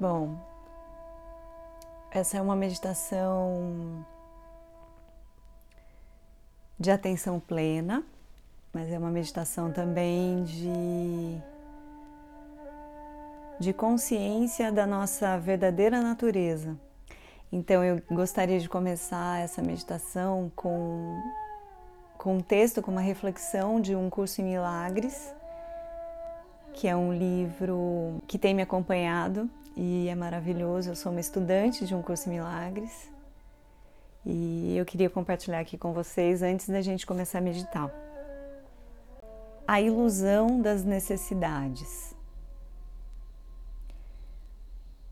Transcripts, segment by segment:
Bom, essa é uma meditação de atenção plena, mas é uma meditação também de, de consciência da nossa verdadeira natureza. Então eu gostaria de começar essa meditação com, com um texto, com uma reflexão de um curso em milagres, que é um livro que tem me acompanhado e é maravilhoso. Eu sou uma estudante de um curso em milagres e eu queria compartilhar aqui com vocês antes da gente começar a meditar. A ilusão das necessidades.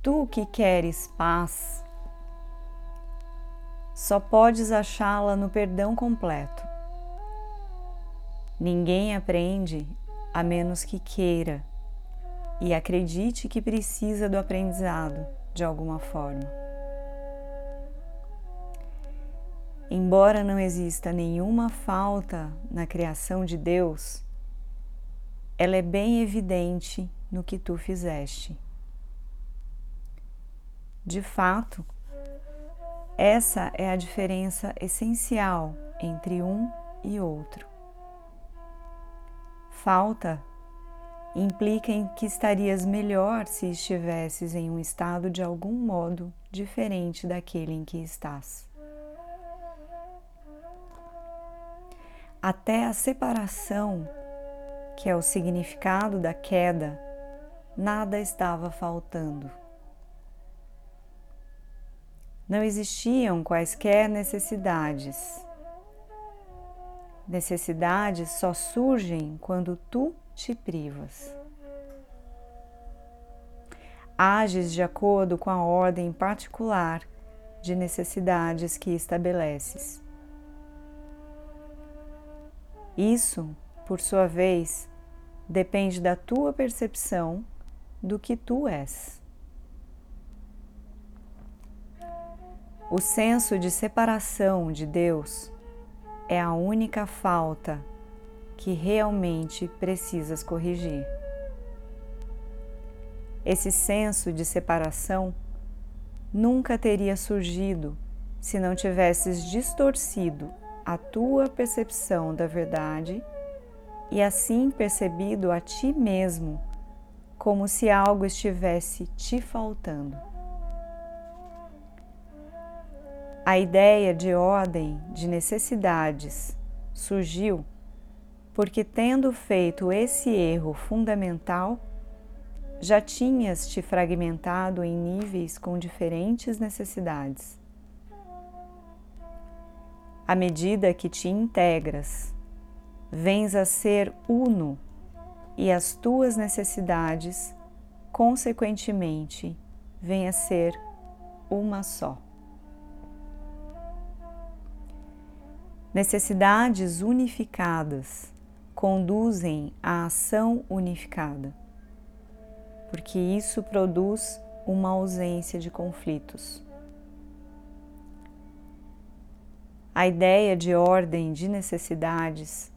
Tu que queres paz, só podes achá-la no perdão completo. Ninguém aprende a menos que queira e acredite que precisa do aprendizado de alguma forma. Embora não exista nenhuma falta na criação de Deus, ela é bem evidente no que tu fizeste. De fato, essa é a diferença essencial entre um e outro. Falta implica em que estarias melhor se estivesses em um estado de algum modo diferente daquele em que estás. Até a separação, que é o significado da queda, nada estava faltando. Não existiam quaisquer necessidades. Necessidades só surgem quando tu te privas. Ages de acordo com a ordem particular de necessidades que estabeleces. Isso, por sua vez, depende da tua percepção do que tu és. O senso de separação de Deus é a única falta que realmente precisas corrigir. Esse senso de separação nunca teria surgido se não tivesses distorcido a tua percepção da verdade e assim percebido a ti mesmo como se algo estivesse te faltando. A ideia de ordem de necessidades surgiu porque, tendo feito esse erro fundamental, já tinhas te fragmentado em níveis com diferentes necessidades. À medida que te integras, vens a ser uno e as tuas necessidades, consequentemente, vêm a ser uma só. Necessidades unificadas conduzem à ação unificada, porque isso produz uma ausência de conflitos. A ideia de ordem de necessidades,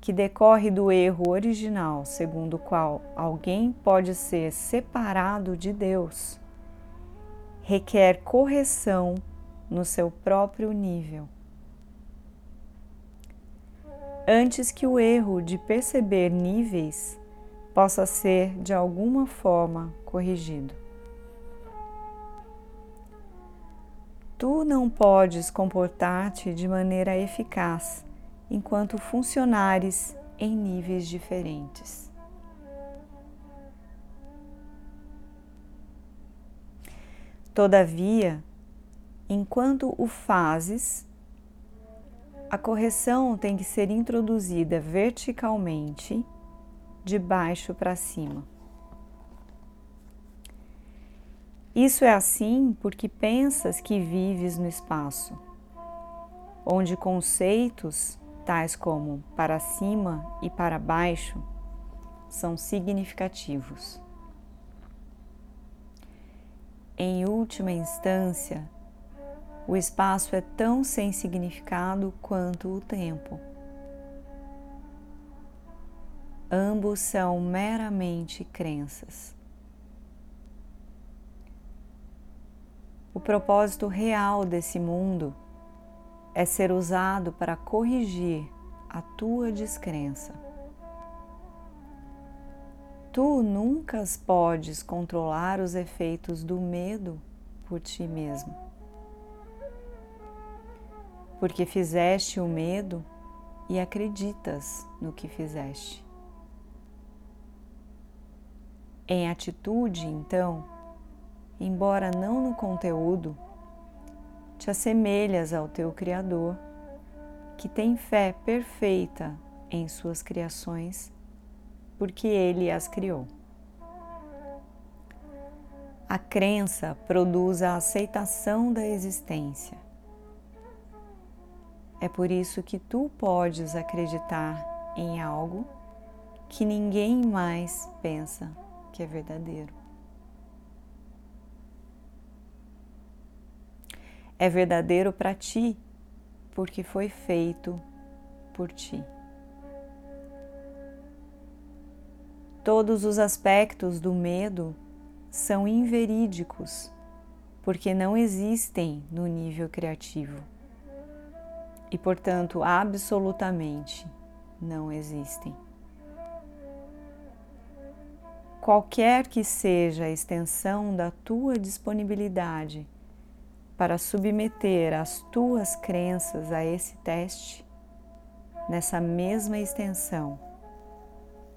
que decorre do erro original segundo o qual alguém pode ser separado de Deus, requer correção no seu próprio nível antes que o erro de perceber níveis possa ser de alguma forma corrigido. Tu não podes comportar-te de maneira eficaz enquanto funcionares em níveis diferentes. Todavia, enquanto o fazes, a correção tem que ser introduzida verticalmente, de baixo para cima. Isso é assim porque pensas que vives no espaço, onde conceitos tais como para cima e para baixo são significativos. Em última instância, o espaço é tão sem significado quanto o tempo. Ambos são meramente crenças. O propósito real desse mundo é ser usado para corrigir a tua descrença. Tu nunca podes controlar os efeitos do medo por ti mesmo. Porque fizeste o medo e acreditas no que fizeste. Em atitude, então, embora não no conteúdo, te assemelhas ao teu Criador, que tem fé perfeita em suas criações, porque ele as criou. A crença produz a aceitação da existência. É por isso que tu podes acreditar em algo que ninguém mais pensa que é verdadeiro. É verdadeiro para ti porque foi feito por ti. Todos os aspectos do medo são inverídicos porque não existem no nível criativo e, portanto, absolutamente não existem. Qualquer que seja a extensão da tua disponibilidade para submeter as tuas crenças a esse teste, nessa mesma extensão,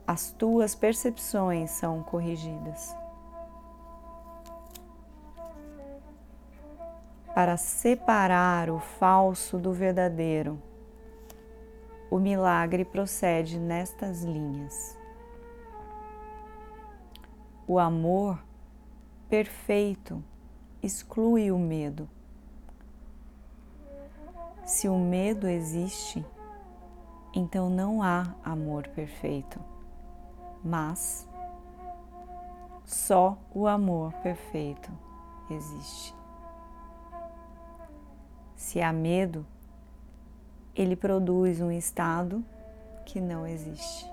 as tuas percepções são corrigidas. Para separar o falso do verdadeiro, o milagre procede nestas linhas. O amor perfeito exclui o medo. Se o medo existe, então não há amor perfeito, mas só o amor perfeito existe. Se há medo, ele produz um estado que não existe.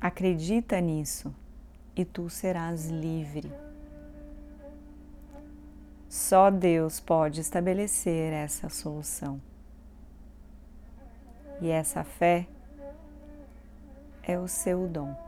Acredita nisso e tu serás livre. Só Deus pode estabelecer essa solução. E essa fé é o seu dom.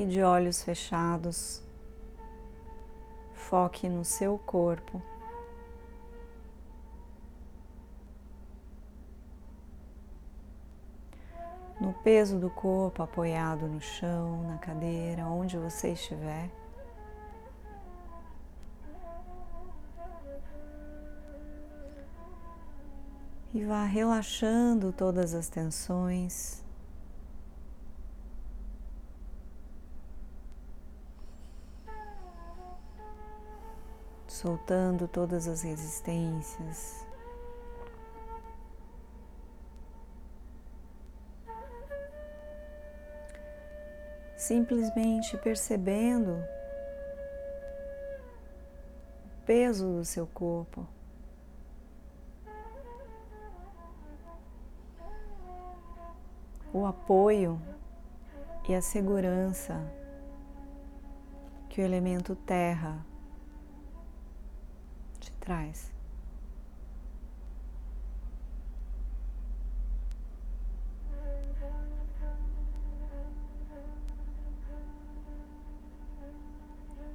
E de olhos fechados, foque no seu corpo. No peso do corpo apoiado no chão, na cadeira, onde você estiver. E vá relaxando todas as tensões. Soltando todas as resistências. Simplesmente percebendo o peso do seu corpo. O apoio e a segurança que o elemento terra traz.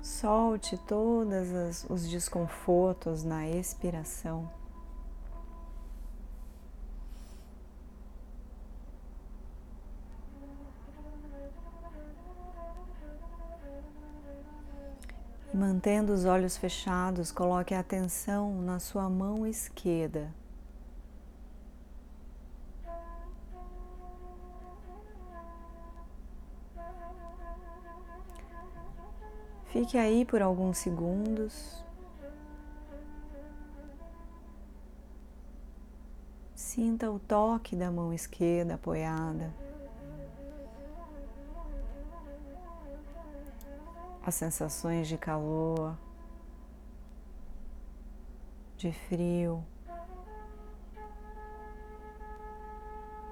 Solte todos os desconfortos na expiração. Mantendo os olhos fechados, coloque a atenção na sua mão esquerda. Fique aí por alguns segundos. Sinta o toque da mão esquerda apoiada. As sensações de calor, de frio,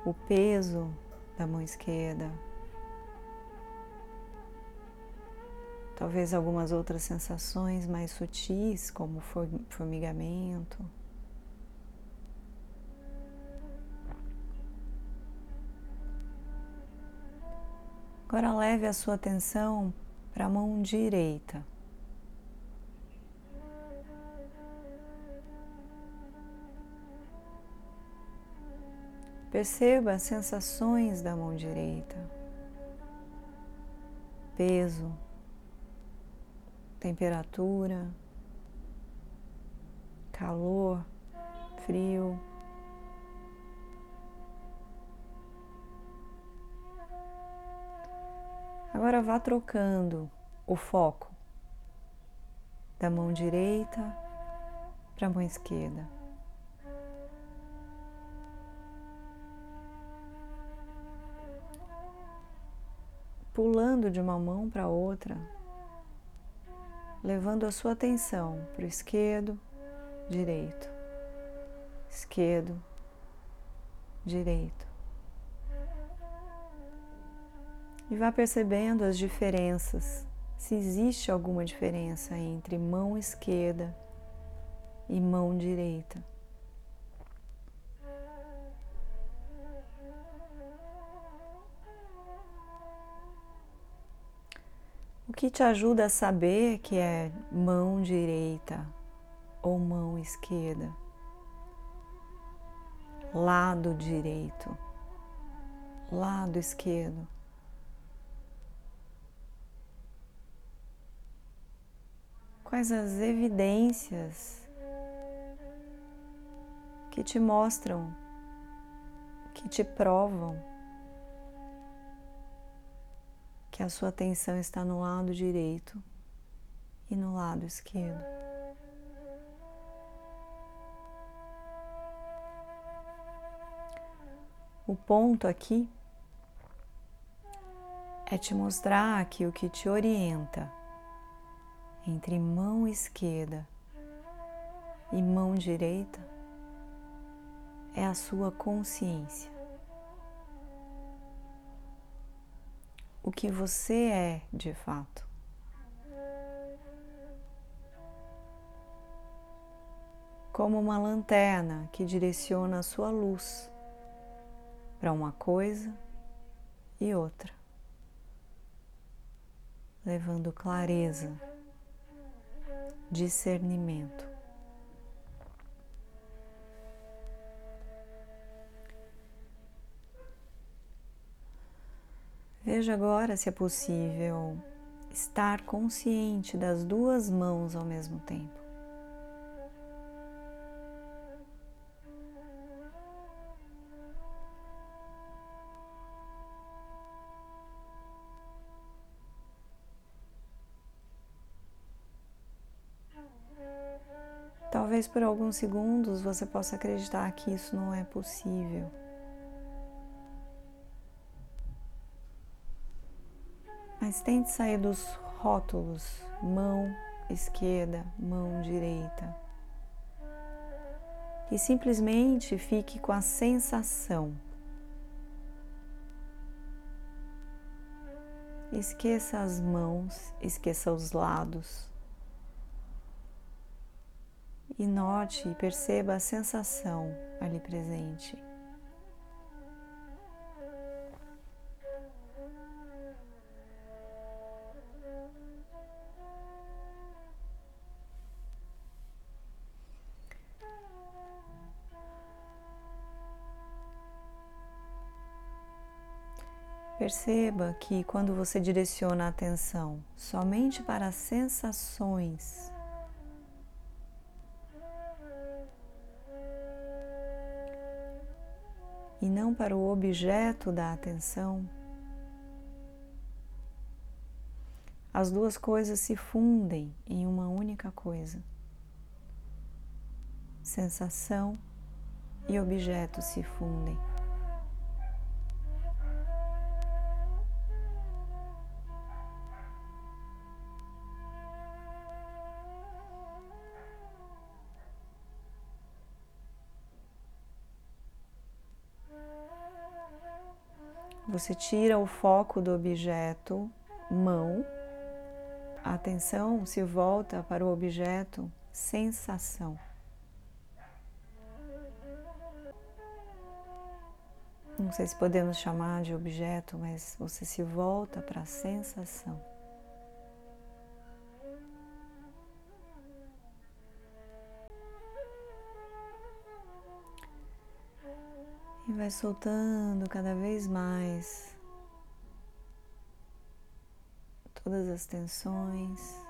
o peso da mão esquerda. Talvez algumas outras sensações mais sutis, como formigamento. Agora leve a sua atenção para a mão direita. Perceba as sensações da mão direita, peso, temperatura, calor, frio. Agora vá trocando o foco da mão direita para a mão esquerda. Pulando de uma mão para outra, levando a sua atenção para o esquerdo, direito, esquerdo, direito. E vá percebendo as diferenças, se existe alguma diferença entre mão esquerda e mão direita. O que te ajuda a saber que é mão direita ou mão esquerda? Lado direito, lado esquerdo. Quais as evidências que te mostram, que te provam que a sua atenção está no lado direito e no lado esquerdo. O ponto aqui é te mostrar que o que te orienta entre mão esquerda e mão direita é a sua consciência. o que você é de fato. Como uma lanterna que direciona a sua luz para uma coisa e outra, levando clareza, discernimento. Veja agora se é possível estar consciente das duas mãos ao mesmo tempo. Talvez por alguns segundos você possa acreditar que isso não é possível. Mas tente sair dos rótulos mão esquerda, mão direita. E simplesmente fique com a sensação. Esqueça as mãos, esqueça os lados. E note e perceba a sensação ali presente. Perceba que quando você direciona a atenção somente para as sensações, e não para o objeto da atenção, as duas coisas se fundem em uma única coisa. Sensação e objeto se fundem. Você tira o foco do objeto, mão, a atenção se volta para o objeto, sensação. Não sei se podemos chamar de objeto, mas você se volta para a sensação. E vai soltando cada vez mais todas as tensões,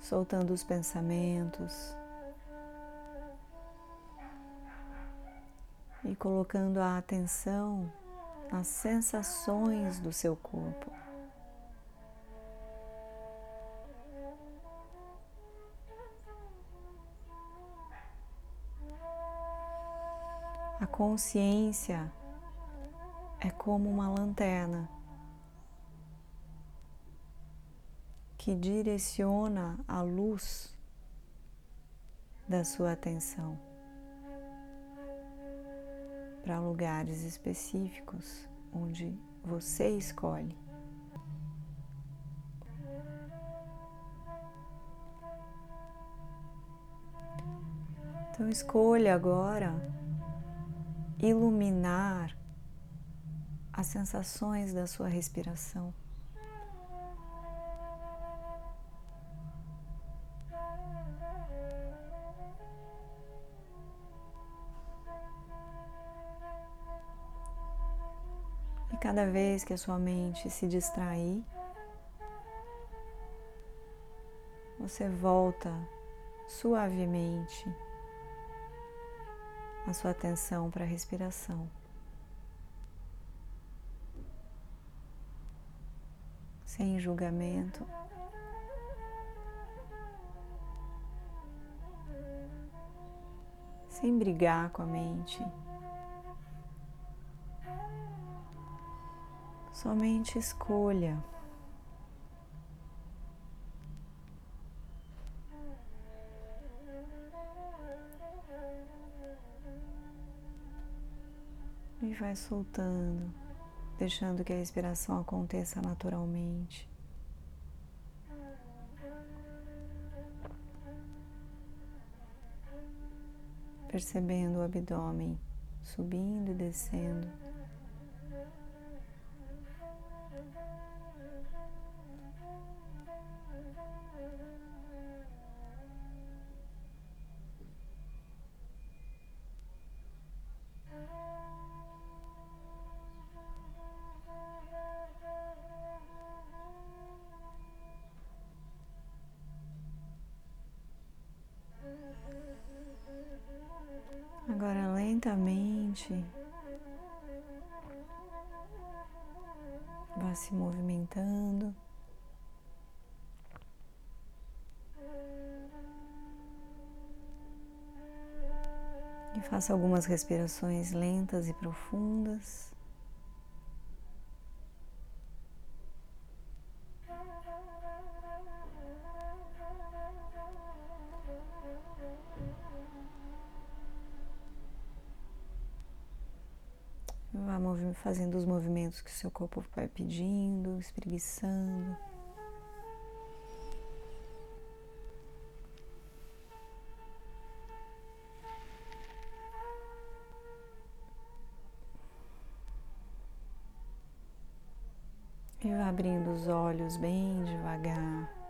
soltando os pensamentos e colocando a atenção nas sensações do seu corpo. Consciência é como uma lanterna que direciona a luz da sua atenção para lugares específicos onde você escolhe. Então escolha agora iluminar as sensações da sua respiração. E cada vez que a sua mente se distrair, você volta suavemente a sua atenção para a respiração. Sem julgamento. Sem brigar com a mente. Somente escolha vai soltando, deixando que a respiração aconteça naturalmente. Percebendo o abdômen subindo e descendo. Vá se movimentando. E faça algumas respirações lentas e profundas. Fazendo os movimentos que o seu corpo vai pedindo, espreguiçando. E abrindo os olhos bem devagar.